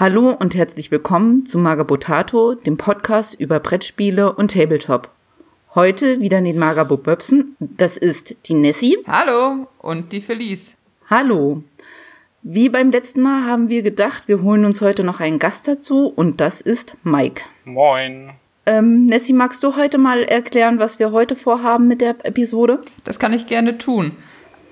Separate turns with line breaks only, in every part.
Hallo und herzlich willkommen zu Magabotato, dem Podcast über Brettspiele und Tabletop. Heute wieder den Magabo Böbsen. Das ist die Nessie.
Hallo und die Felice.
Hallo. Wie beim letzten Mal haben wir gedacht, wir holen uns heute noch einen Gast dazu und das ist Mike.
Moin.
Ähm, Nessie, magst du heute mal erklären, was wir heute vorhaben mit der Episode?
Das kann ich gerne tun.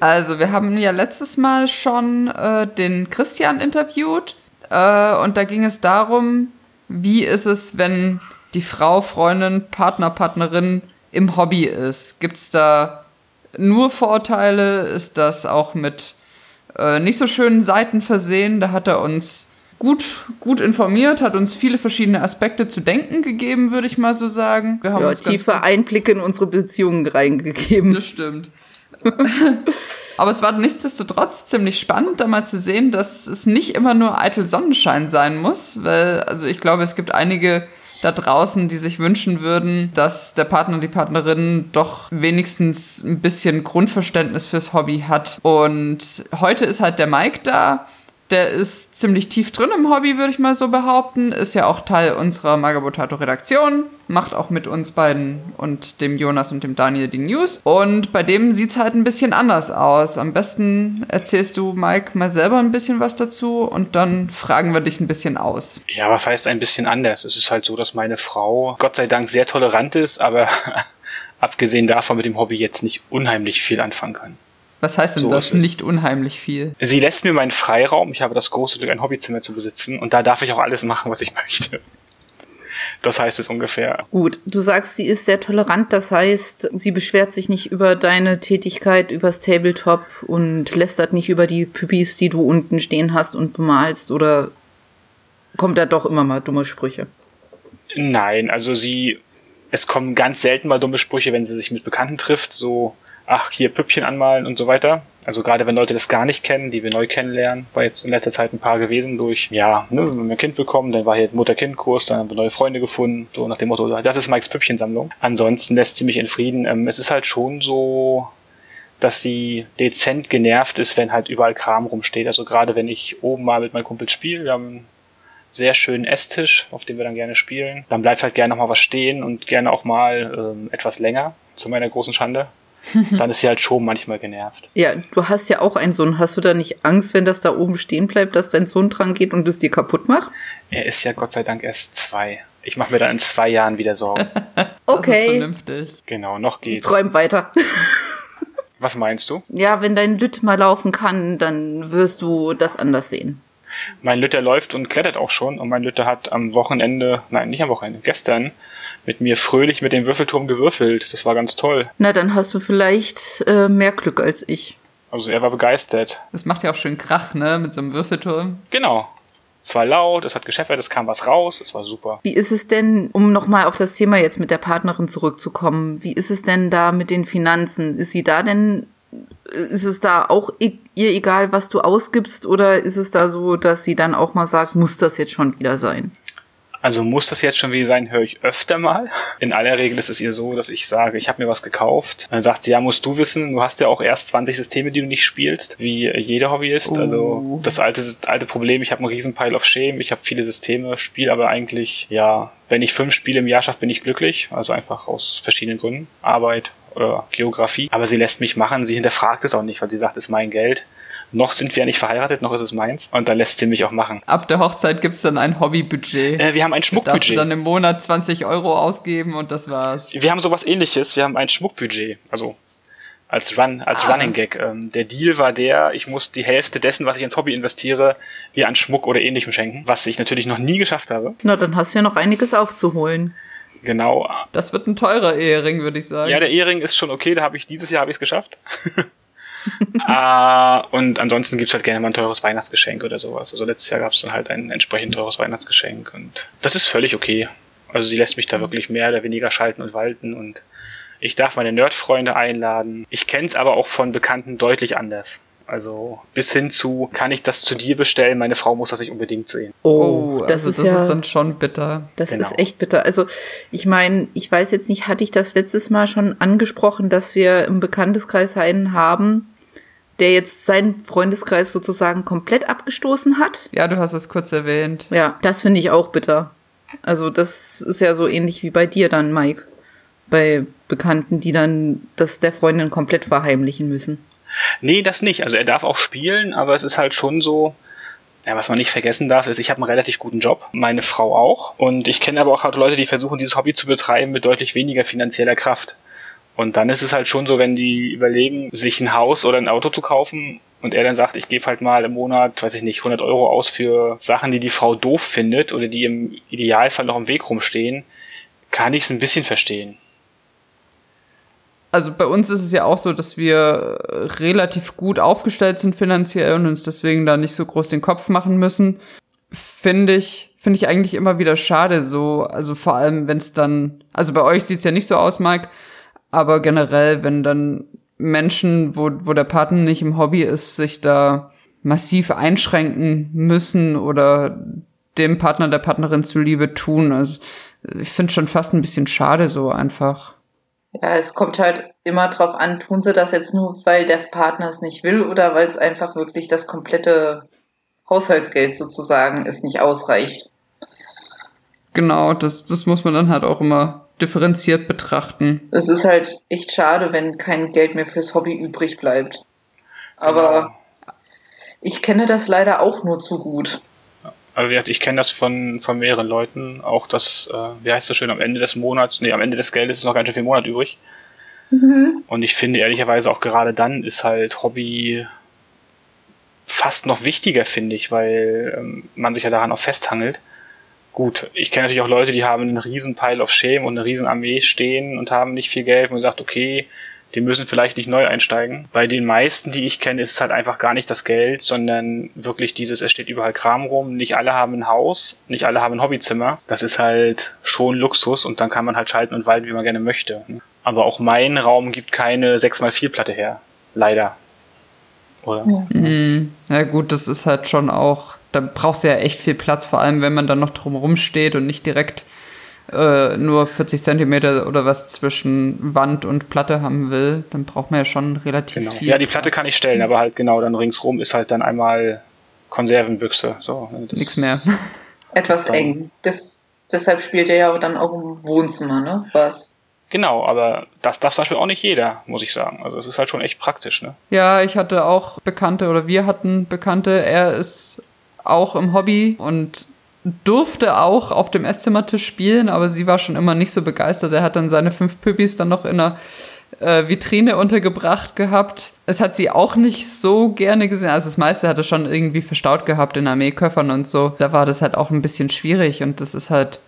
Also, wir haben ja letztes Mal schon äh, den Christian interviewt äh, und da ging es darum, wie ist es, wenn die Frau, Freundin, Partner, Partnerin im Hobby ist? Gibt es da nur Vorteile? Ist das auch mit äh, nicht so schönen Seiten versehen? Da hat er uns gut, gut informiert, hat uns viele verschiedene Aspekte zu denken gegeben, würde ich mal so sagen.
Wir haben ja, tiefe Einblicke in unsere Beziehungen reingegeben.
Das stimmt. Aber es war nichtsdestotrotz ziemlich spannend, da mal zu sehen, dass es nicht immer nur eitel Sonnenschein sein muss, weil, also ich glaube, es gibt einige da draußen, die sich wünschen würden, dass der Partner, die Partnerin doch wenigstens ein bisschen Grundverständnis fürs Hobby hat. Und heute ist halt der Mike da der ist ziemlich tief drin im Hobby, würde ich mal so behaupten. Ist ja auch Teil unserer Magabotato-Redaktion. Macht auch mit uns beiden und dem Jonas und dem Daniel die News. Und bei dem sieht es halt ein bisschen anders aus. Am besten erzählst du, Mike, mal selber ein bisschen was dazu und dann fragen wir dich ein bisschen aus.
Ja, was heißt ein bisschen anders? Es ist halt so, dass meine Frau, Gott sei Dank, sehr tolerant ist, aber abgesehen davon mit dem Hobby jetzt nicht unheimlich viel anfangen kann.
Was heißt denn so das nicht unheimlich viel?
Sie lässt mir meinen Freiraum. Ich habe das große Glück, ein Hobbyzimmer zu besitzen und da darf ich auch alles machen, was ich möchte. Das heißt es ungefähr.
Gut, du sagst, sie ist sehr tolerant, das heißt, sie beschwert sich nicht über deine Tätigkeit übers Tabletop und lästert nicht über die Püppis, die du unten stehen hast und bemalst oder kommt da doch immer mal dumme Sprüche?
Nein, also sie, es kommen ganz selten mal dumme Sprüche, wenn sie sich mit Bekannten trifft, so ach, hier Püppchen anmalen und so weiter. Also gerade wenn Leute das gar nicht kennen, die wir neu kennenlernen, war jetzt in letzter Zeit ein paar gewesen durch, ja, ne, wenn wir ein Kind bekommen, dann war hier Mutter-Kind-Kurs, dann haben wir neue Freunde gefunden, so nach dem Motto, das ist Mikes Püppchensammlung. Ansonsten lässt sie mich in Frieden. Ähm, es ist halt schon so, dass sie dezent genervt ist, wenn halt überall Kram rumsteht. Also gerade wenn ich oben mal mit meinem Kumpel spiele, wir haben einen sehr schönen Esstisch, auf dem wir dann gerne spielen, dann bleibt halt gerne noch mal was stehen und gerne auch mal ähm, etwas länger, zu meiner großen Schande. dann ist sie halt schon manchmal genervt.
Ja, du hast ja auch einen Sohn. Hast du da nicht Angst, wenn das da oben stehen bleibt, dass dein Sohn dran geht und es dir kaputt macht?
Er ist ja Gott sei Dank erst zwei. Ich mache mir da in zwei Jahren wieder Sorgen.
okay.
ist vernünftig.
Genau, noch geht's.
Träum weiter.
Was meinst du?
Ja, wenn dein Lütt mal laufen kann, dann wirst du das anders sehen.
Mein Lütter läuft und klettert auch schon und mein Lütter hat am Wochenende, nein, nicht am Wochenende, gestern mit mir fröhlich mit dem Würfelturm gewürfelt. Das war ganz toll.
Na, dann hast du vielleicht äh, mehr Glück als ich.
Also er war begeistert.
Das macht ja auch schön Krach, ne, mit so einem Würfelturm.
Genau. Es war laut, es hat gescheppert, es kam was raus, es war super.
Wie ist es denn, um nochmal auf das Thema jetzt mit der Partnerin zurückzukommen, wie ist es denn da mit den Finanzen? Ist sie da denn, ist es da auch ihr egal, was du ausgibst, oder ist es da so, dass sie dann auch mal sagt, muss das jetzt schon wieder sein?
Also muss das jetzt schon wieder sein, höre ich öfter mal. In aller Regel ist es ihr so, dass ich sage, ich habe mir was gekauft. Dann sagt sie, ja, musst du wissen, du hast ja auch erst 20 Systeme, die du nicht spielst, wie jeder Hobbyist. Uh. Also oh. das alte, alte Problem, ich habe einen riesen Pile of Shame, ich habe viele Systeme, spiele aber eigentlich, ja, wenn ich fünf Spiele im Jahr schaffe, bin ich glücklich. Also einfach aus verschiedenen Gründen. Arbeit oder Geografie. Aber sie lässt mich machen, sie hinterfragt es auch nicht, weil sie sagt, es ist mein Geld noch sind wir ja nicht verheiratet, noch ist es meins. Und da lässt sie mich auch machen.
Ab der Hochzeit gibt's dann ein Hobbybudget.
Äh, wir haben ein Schmuckbudget. Da
du dann im Monat 20 Euro ausgeben und das war's.
Wir haben sowas ähnliches. Wir haben ein Schmuckbudget. Also als Run, als ah. Running Gag. Ähm, der Deal war der, ich muss die Hälfte dessen, was ich ins Hobby investiere, ihr an Schmuck oder ähnlichem schenken, was ich natürlich noch nie geschafft habe.
Na, dann hast du ja noch einiges aufzuholen.
Genau.
Das wird ein teurer Ehering, würde ich sagen.
Ja, der Ehering ist schon okay, da habe ich dieses Jahr habe ich es geschafft. äh, und ansonsten gibt's halt gerne mal ein teures Weihnachtsgeschenk oder sowas. Also letztes Jahr gab's dann halt ein entsprechend teures Weihnachtsgeschenk und das ist völlig okay. Also sie lässt mich da wirklich mehr oder weniger schalten und walten und ich darf meine Nerdfreunde einladen. Ich kenne es aber auch von Bekannten deutlich anders. Also bis hin zu, kann ich das zu dir bestellen? Meine Frau muss das nicht unbedingt sehen.
Oh, das, also ist, das ja, ist dann schon bitter.
Das genau. ist echt bitter. Also ich meine, ich weiß jetzt nicht, hatte ich das letztes Mal schon angesprochen, dass wir im Bekannteskreis einen haben,
der jetzt seinen Freundeskreis sozusagen komplett abgestoßen hat.
Ja, du hast es kurz erwähnt.
Ja, das finde ich auch bitter. Also das ist ja so ähnlich wie bei dir dann, Mike. Bei Bekannten, die dann das der Freundin komplett verheimlichen müssen.
Nee, das nicht. Also er darf auch spielen, aber es ist halt schon so, ja, was man nicht vergessen darf, ist, ich habe einen relativ guten Job, meine Frau auch. Und ich kenne aber auch halt Leute, die versuchen, dieses Hobby zu betreiben mit deutlich weniger finanzieller Kraft. Und dann ist es halt schon so, wenn die überlegen, sich ein Haus oder ein Auto zu kaufen und er dann sagt, ich gebe halt mal im Monat, weiß ich nicht, 100 Euro aus für Sachen, die die Frau doof findet oder die im Idealfall noch im Weg rumstehen, kann ich es ein bisschen verstehen.
Also bei uns ist es ja auch so, dass wir relativ gut aufgestellt sind finanziell und uns deswegen da nicht so groß den Kopf machen müssen. Finde ich, finde ich eigentlich immer wieder schade so, also vor allem wenn es dann, also bei euch sieht's ja nicht so aus, Mike, aber generell, wenn dann Menschen, wo, wo der Partner nicht im Hobby ist, sich da massiv einschränken müssen oder dem Partner, der Partnerin zuliebe tun. Also ich finde schon fast ein bisschen schade so einfach.
Ja, es kommt halt immer drauf an, tun sie das jetzt nur, weil der Partner es nicht will oder weil es einfach wirklich das komplette Haushaltsgeld sozusagen ist, nicht ausreicht.
Genau, das, das muss man dann halt auch immer differenziert betrachten.
Es ist halt echt schade, wenn kein Geld mehr fürs Hobby übrig bleibt. Aber genau. ich kenne das leider auch nur zu gut.
Also ich kenne das von, von mehreren Leuten, auch das, äh, wie heißt das schön, am Ende des Monats, nee, am Ende des Geldes ist noch ganz schön viel Monat übrig. Mhm. Und ich finde ehrlicherweise auch gerade dann ist halt Hobby fast noch wichtiger, finde ich, weil ähm, man sich ja daran auch festhangelt. Gut, ich kenne natürlich auch Leute, die haben einen riesen Pile of Shame und eine riesen Armee stehen und haben nicht viel Geld und sagt, okay, die müssen vielleicht nicht neu einsteigen. Bei den meisten, die ich kenne, ist es halt einfach gar nicht das Geld, sondern wirklich dieses, es steht überall Kram rum. Nicht alle haben ein Haus, nicht alle haben ein Hobbyzimmer. Das ist halt schon Luxus und dann kann man halt schalten und walten, wie man gerne möchte. Aber auch mein Raum gibt keine 6x4 Platte her. Leider.
Oder? Ja. Mhm. ja gut, das ist halt schon auch da brauchst du ja echt viel Platz, vor allem wenn man dann noch drumherum steht und nicht direkt äh, nur 40 Zentimeter oder was zwischen Wand und Platte haben will, dann braucht man ja schon relativ
genau.
viel.
Ja, die Platte kann ich stellen, aber halt genau dann ringsrum ist halt dann einmal Konservenbüchse. So,
ne, Nichts mehr.
Etwas eng. Das, deshalb spielt er ja dann auch im Wohnzimmer, ne? Was?
Genau, aber das darf zum Beispiel auch nicht jeder, muss ich sagen. Also es ist halt schon echt praktisch, ne?
Ja, ich hatte auch Bekannte oder wir hatten Bekannte. Er ist auch im Hobby und durfte auch auf dem Esszimmertisch spielen, aber sie war schon immer nicht so begeistert. Er hat dann seine fünf Püppis dann noch in einer äh, Vitrine untergebracht gehabt. Es hat sie auch nicht so gerne gesehen. Also das meiste hat er schon irgendwie verstaut gehabt in Armeeköffern und so. Da war das halt auch ein bisschen schwierig und das ist halt,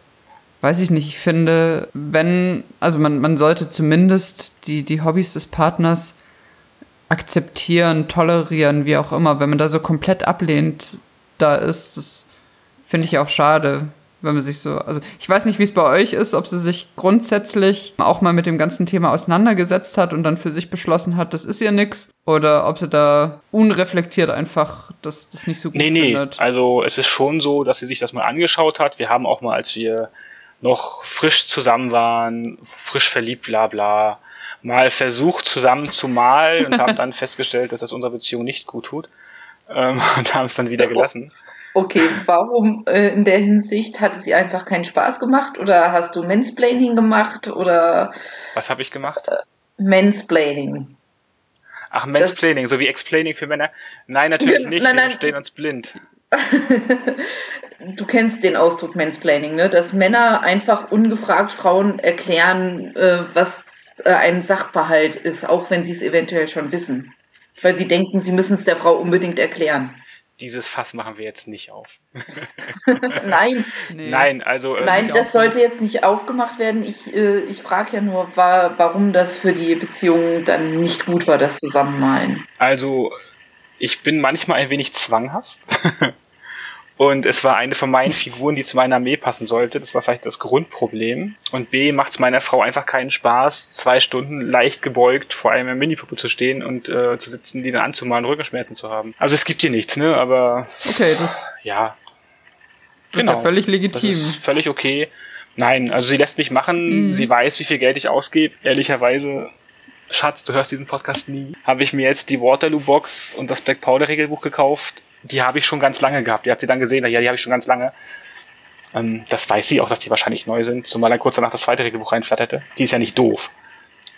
weiß ich nicht, ich finde, wenn, also man, man sollte zumindest die, die Hobbys des Partners akzeptieren, tolerieren, wie auch immer. Wenn man da so komplett ablehnt, da ist. Das finde ich auch schade, wenn man sich so, also ich weiß nicht, wie es bei euch ist, ob sie sich grundsätzlich auch mal mit dem ganzen Thema auseinandergesetzt hat und dann für sich beschlossen hat, das ist ihr nix, oder ob sie da unreflektiert einfach das, das nicht so gut
nee, nee. findet. Also es ist schon so, dass sie sich das mal angeschaut hat. Wir haben auch mal, als wir noch frisch zusammen waren, frisch verliebt, bla bla, mal versucht zusammen zu malen und haben dann festgestellt, dass das unserer Beziehung nicht gut tut ähm, und haben es dann wieder gelassen.
Okay, warum äh, in der Hinsicht hat es dir einfach keinen Spaß gemacht oder hast du Mansplaining gemacht oder
Was habe ich gemacht?
Äh, Mansplaining.
Ach, Mansplaining, das, so wie Explaining für Männer? Nein, natürlich nicht. Nein, nein. Wir stehen uns blind.
du kennst den Ausdruck Mansplaining, ne? Dass Männer einfach ungefragt Frauen erklären, äh, was äh, ein Sachverhalt ist, auch wenn sie es eventuell schon wissen weil sie denken, sie müssen es der Frau unbedingt erklären.
Dieses Fass machen wir jetzt nicht auf.
Nein.
Nee. Nein, also.
Äh, Nein, das sollte jetzt nicht aufgemacht werden. Ich, äh, ich frage ja nur, war, warum das für die Beziehung dann nicht gut war, das Zusammenmalen.
Also, ich bin manchmal ein wenig zwanghaft. Und es war eine von meinen Figuren, die zu meiner Armee passen sollte. Das war vielleicht das Grundproblem. Und B macht es meiner Frau einfach keinen Spaß, zwei Stunden leicht gebeugt vor einer Minipuppe zu stehen und äh, zu sitzen, die dann anzumalen, Rückenschmerzen zu haben. Also es gibt hier nichts, ne? Aber
okay, das
ja.
Das genau. ist ja genau. völlig legitim. Das
ist völlig okay. Nein, also sie lässt mich machen. Mhm. Sie weiß, wie viel Geld ich ausgebe. Ehrlicherweise Schatz, du hörst diesen Podcast nie, habe ich mir jetzt die Waterloo-Box und das Black Powder-Regelbuch gekauft. Die habe ich schon ganz lange gehabt. Die hat sie dann gesehen, ja, die habe ich schon ganz lange. Ähm, das weiß sie auch, dass die wahrscheinlich neu sind, zumal dann kurz danach das zweite Regelbuch reinflatterte. Die ist ja nicht doof.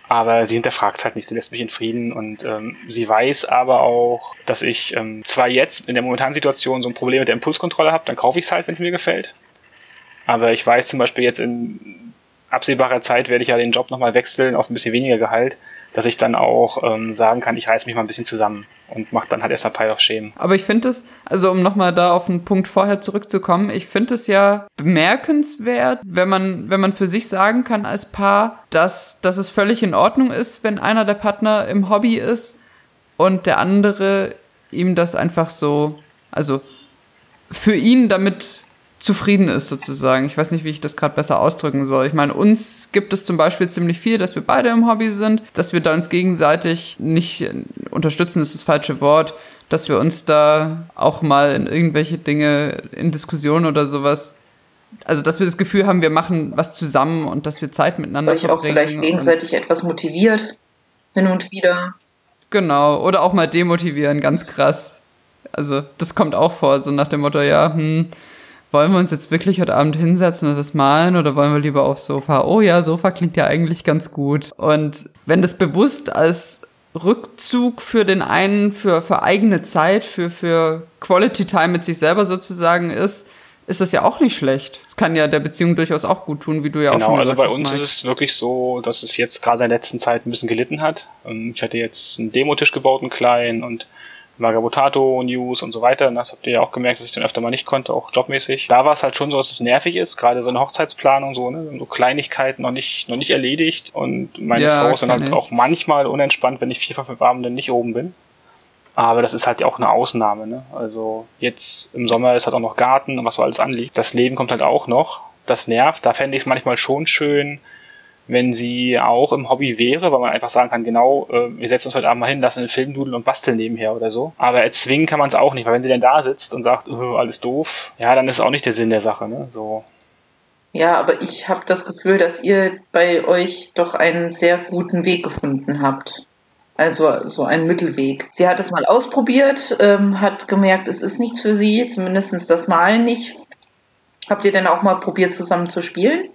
Aber sie hinterfragt halt nicht, sie lässt mich in Frieden und ähm, sie weiß aber auch, dass ich ähm, zwar jetzt in der momentanen Situation so ein Problem mit der Impulskontrolle habe, dann kaufe ich es halt, wenn es mir gefällt. Aber ich weiß zum Beispiel jetzt in absehbarer Zeit werde ich ja den Job nochmal wechseln auf ein bisschen weniger Gehalt, dass ich dann auch ähm, sagen kann, ich reiß mich mal ein bisschen zusammen und mache dann halt erstmal Pile of Shame.
Aber ich finde es, also um nochmal da auf den Punkt vorher zurückzukommen, ich finde es ja bemerkenswert, wenn man, wenn man für sich sagen kann als Paar, dass, dass es völlig in Ordnung ist, wenn einer der Partner im Hobby ist und der andere ihm das einfach so, also für ihn damit zufrieden ist sozusagen. Ich weiß nicht, wie ich das gerade besser ausdrücken soll. Ich meine, uns gibt es zum Beispiel ziemlich viel, dass wir beide im Hobby sind, dass wir da uns gegenseitig nicht unterstützen, ist das falsche Wort, dass wir uns da auch mal in irgendwelche Dinge in Diskussionen oder sowas also dass wir das Gefühl haben, wir machen was zusammen und dass wir Zeit miteinander
Euch verbringen. auch vielleicht gegenseitig etwas motiviert, hin und wieder.
Genau, oder auch mal demotivieren, ganz krass. Also das kommt auch vor, so nach dem Motto, ja, hm, wollen wir uns jetzt wirklich heute Abend hinsetzen und was malen oder wollen wir lieber aufs Sofa? Oh ja, Sofa klingt ja eigentlich ganz gut. Und wenn das bewusst als Rückzug für den einen, für, für eigene Zeit, für, für Quality Time mit sich selber sozusagen ist, ist das ja auch nicht schlecht. Es kann ja der Beziehung durchaus auch gut tun, wie du ja
genau,
auch schon
gesagt hast. Genau, also bei uns Mike. ist es wirklich so, dass es jetzt gerade in der letzten Zeit ein bisschen gelitten hat. Ähm, ich hatte jetzt einen Demotisch gebaut, einen kleinen und Magabotato News und so weiter. Und das habt ihr ja auch gemerkt, dass ich dann öfter mal nicht konnte, auch jobmäßig. Da war es halt schon so, dass es nervig ist, gerade so eine Hochzeitsplanung, so, ne, so Kleinigkeiten noch nicht, noch nicht erledigt. Und meine ja, Frau ist dann halt ich. auch manchmal unentspannt, wenn ich vier von fünf Abenden nicht oben bin. Aber das ist halt ja auch eine Ausnahme, ne? Also jetzt im Sommer ist halt auch noch Garten und was so alles anliegt. Das Leben kommt halt auch noch. Das nervt. Da fände ich es manchmal schon schön, wenn sie auch im Hobby wäre, weil man einfach sagen kann, genau, äh, wir setzen uns heute Abend mal hin, lassen einen Film dudeln und basteln nebenher oder so. Aber erzwingen kann man es auch nicht, weil wenn sie dann da sitzt und sagt, uh, alles doof, ja, dann ist auch nicht der Sinn der Sache, ne? So.
Ja, aber ich habe das Gefühl, dass ihr bei euch doch einen sehr guten Weg gefunden habt. Also so einen Mittelweg. Sie hat es mal ausprobiert, ähm, hat gemerkt, es ist nichts für sie, zumindest das Malen nicht. Habt ihr denn auch mal probiert, zusammen zu spielen?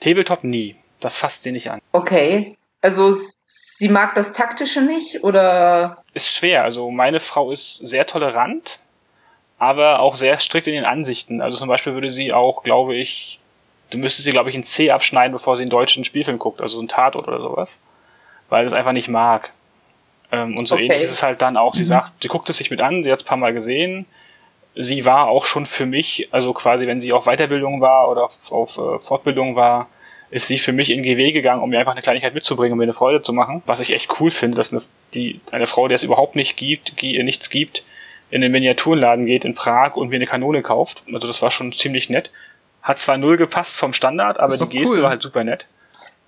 Tabletop nie. Das fasst sie nicht an.
Okay. Also sie mag das Taktische nicht oder?
Ist schwer. Also meine Frau ist sehr tolerant, aber auch sehr strikt in den Ansichten. Also zum Beispiel würde sie auch, glaube ich, du müsstest sie, glaube ich, ein C abschneiden, bevor sie einen deutschen Spielfilm guckt, also ein Tatort oder sowas. Weil es einfach nicht mag. Ähm, und so okay. ähnlich ist es halt dann auch. Sie mhm. sagt, sie guckt es sich mit an, sie hat es ein paar Mal gesehen. Sie war auch schon für mich, also quasi, wenn sie auf Weiterbildung war oder auf, auf äh, Fortbildung war, ist sie für mich in GW gegangen, um mir einfach eine Kleinigkeit mitzubringen, um mir eine Freude zu machen. Was ich echt cool finde, dass eine, die, eine Frau, der es überhaupt nicht gibt, nichts gibt, in den Miniaturenladen geht in Prag und mir eine Kanone kauft. Also das war schon ziemlich nett. Hat zwar null gepasst vom Standard, aber die Geste cool. war halt super nett.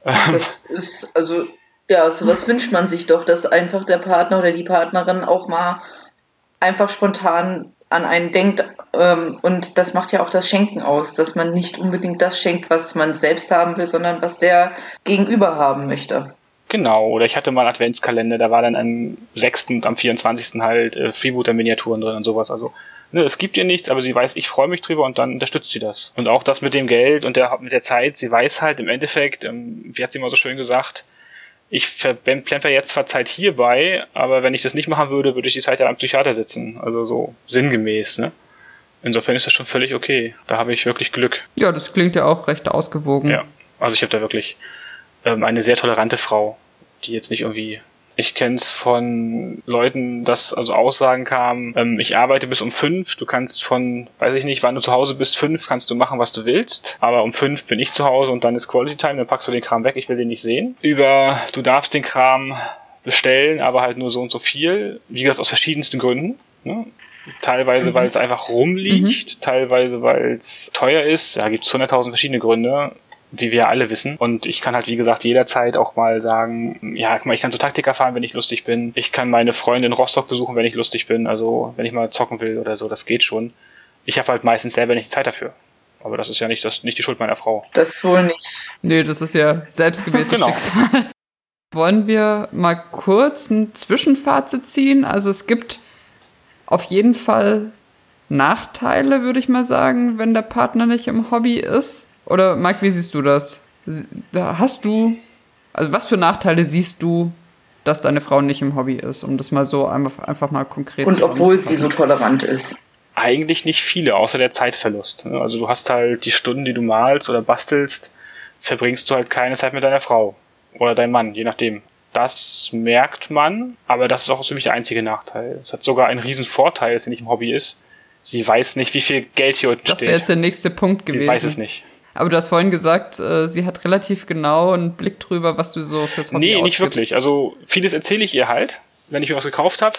Das ist, also, ja, sowas wünscht man sich doch, dass einfach der Partner oder die Partnerin auch mal einfach spontan an einen denkt. Ähm, und das macht ja auch das Schenken aus, dass man nicht unbedingt das schenkt, was man selbst haben will, sondern was der Gegenüber haben möchte.
Genau, oder ich hatte mal einen Adventskalender, da war dann am 6. und am 24. halt äh, Freebooter-Miniaturen drin und sowas. Also ne, es gibt ihr nichts, aber sie weiß, ich freue mich drüber und dann unterstützt sie das. Und auch das mit dem Geld und der, mit der Zeit, sie weiß halt im Endeffekt, ähm, wie hat sie mal so schön gesagt, ich plemper jetzt zwar Zeit hierbei, aber wenn ich das nicht machen würde, würde ich die Zeit ja am Psychiater sitzen. Also so sinngemäß, ne? Insofern ist das schon völlig okay. Da habe ich wirklich Glück.
Ja, das klingt ja auch recht ausgewogen.
Ja, also ich habe da wirklich ähm, eine sehr tolerante Frau, die jetzt nicht irgendwie ich kenne es von Leuten, dass also Aussagen kamen, ähm, ich arbeite bis um fünf, du kannst von, weiß ich nicht, wann du zu Hause bist, fünf, kannst du machen, was du willst, aber um fünf bin ich zu Hause und dann ist Quality Time, dann packst du den Kram weg, ich will den nicht sehen. Über, du darfst den Kram bestellen, aber halt nur so und so viel, wie gesagt, aus verschiedensten Gründen. Ne? Teilweise, mhm. weil es einfach rumliegt, mhm. teilweise, weil es teuer ist. Da gibt es 100.000 verschiedene Gründe wie wir alle wissen. Und ich kann halt, wie gesagt, jederzeit auch mal sagen, ja, guck mal, ich kann zu Taktika fahren, wenn ich lustig bin. Ich kann meine Freunde in Rostock besuchen, wenn ich lustig bin. Also, wenn ich mal zocken will oder so, das geht schon. Ich habe halt meistens selber nicht Zeit dafür. Aber das ist ja nicht, das, nicht die Schuld meiner Frau.
Das wohl nicht.
Nee, das ist ja selbstgewähltes genau. Schicksal. Wollen wir mal kurz ein Zwischenfazit ziehen? Also es gibt auf jeden Fall Nachteile, würde ich mal sagen, wenn der Partner nicht im Hobby ist. Oder Mike, wie siehst du das? Hast du, also was für Nachteile siehst du, dass deine Frau nicht im Hobby ist, um das mal so einfach, einfach mal konkret
Und obwohl sie so tolerant ist.
Eigentlich nicht viele, außer der Zeitverlust. Ne? Also du hast halt die Stunden, die du malst oder bastelst, verbringst du halt keine Zeit mit deiner Frau oder deinem Mann, je nachdem. Das merkt man, aber das ist auch so der einzige Nachteil. Es hat sogar einen riesen Vorteil, dass sie nicht im Hobby ist. Sie weiß nicht, wie viel Geld hier unten
das
steht.
Das wäre jetzt der nächste Punkt gewesen.
Sie weiß es nicht.
Aber du hast vorhin gesagt, äh, sie hat relativ genau einen Blick drüber, was du so fürs Hobby
Nee,
ausgibst.
nicht wirklich. Also vieles erzähle ich ihr halt, wenn ich mir was gekauft habe.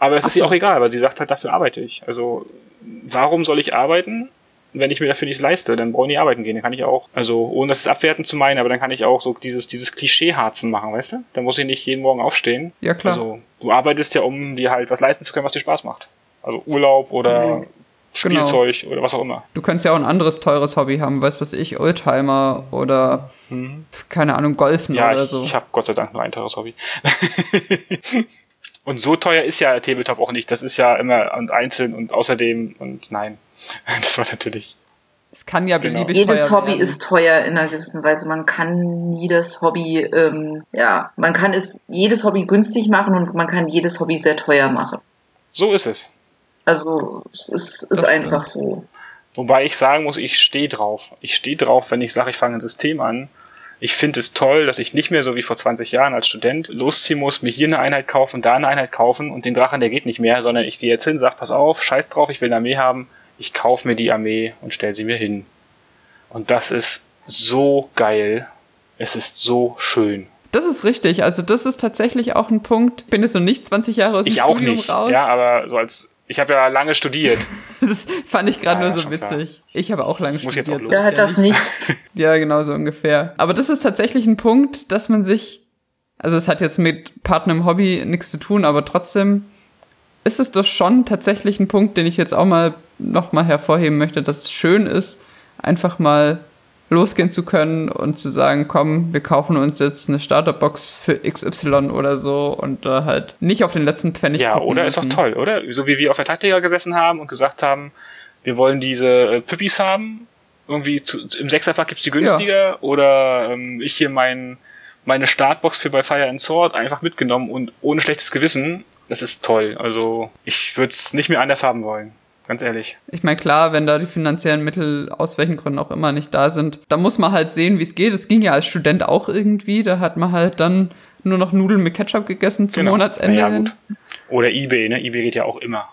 Aber es Ach ist ihr auch egal, weil sie sagt halt, dafür arbeite ich. Also warum soll ich arbeiten, wenn ich mir dafür nichts leiste? Dann brauche ich nicht arbeiten gehen. Dann kann ich auch, also ohne das abwerten zu meinen, aber dann kann ich auch so dieses, dieses Klischee-Harzen machen, weißt du? Dann muss ich nicht jeden Morgen aufstehen.
Ja, klar.
Also du arbeitest ja, um dir halt was leisten zu können, was dir Spaß macht. Also Urlaub oder mhm. Spielzeug genau. oder was auch immer.
Du könntest ja auch ein anderes teures Hobby haben, weißt was ich, Oldtimer oder mhm. keine Ahnung, Golfen
ja,
oder
ich,
so.
Ich habe Gott sei Dank nur ein teures Hobby. und so teuer ist ja Tabletop auch nicht. Das ist ja immer und einzeln und außerdem und nein. Das war natürlich.
Es kann ja genau. beliebig
genau. Jedes
teuer
Hobby
werden.
ist teuer in einer gewissen Weise. Man kann nie das Hobby, ähm, ja, man kann es jedes Hobby günstig machen und man kann jedes Hobby sehr teuer machen.
So ist es.
Also es ist, ist einfach so.
Wobei ich sagen muss, ich stehe drauf. Ich stehe drauf, wenn ich sage, ich fange ein System an. Ich finde es toll, dass ich nicht mehr so wie vor 20 Jahren als Student losziehen muss, mir hier eine Einheit kaufen, da eine Einheit kaufen und den Drachen, der geht nicht mehr, sondern ich gehe jetzt hin, sag, pass auf, scheiß drauf, ich will eine Armee haben, ich kaufe mir die Armee und stelle sie mir hin. Und das ist so geil. Es ist so schön.
Das ist richtig. Also das ist tatsächlich auch ein Punkt. Ich bin jetzt noch nicht 20 Jahre aus dem
ich
Studium
auch nicht.
raus.
Ja, aber so als ich habe ja lange studiert.
das fand ich gerade
Ja,
nur so
schon klar.
witzig. Ich habe auch lange
Muss jetzt
studiert.
auch
so
los.
Der hat
ja
das nicht.
Ja, genau so ungefähr. Aber das ist tatsächlich ein Punkt, dass man sich, also es hat jetzt mit Partner im Hobby nichts zu tun, aber trotzdem ist es doch schon tatsächlich ein Punkt, den ich jetzt auch mal nochmal hervorheben möchte, dass es schön ist, einfach mal losgehen zu können und zu sagen, komm, wir kaufen uns jetzt eine Starterbox für XY oder so und da halt nicht auf den letzten Pfennig
Ja, oder ist doch
müssen.
toll, oder? So wie wir auf der Taktiker gesessen haben und gesagt haben, wir wollen diese äh, Püppis haben. Irgendwie zu, im Sechserpack gibt's die günstiger. Oder ähm, ich hier mein, meine Startbox für bei Fire and Sword einfach mitgenommen und ohne schlechtes Gewissen. Das ist toll. Also ich würde es nicht mehr anders haben wollen. Ganz ehrlich.
Ich meine, klar, wenn da die finanziellen Mittel aus welchen Gründen auch immer nicht da sind, da muss man halt sehen, wie es geht. Es ging ja als Student auch irgendwie. Da hat man halt dann nur noch Nudeln mit Ketchup gegessen zum Monatsende.
Genau. Ja,
hin.
gut. Oder Ebay, ne? Ebay geht ja auch immer.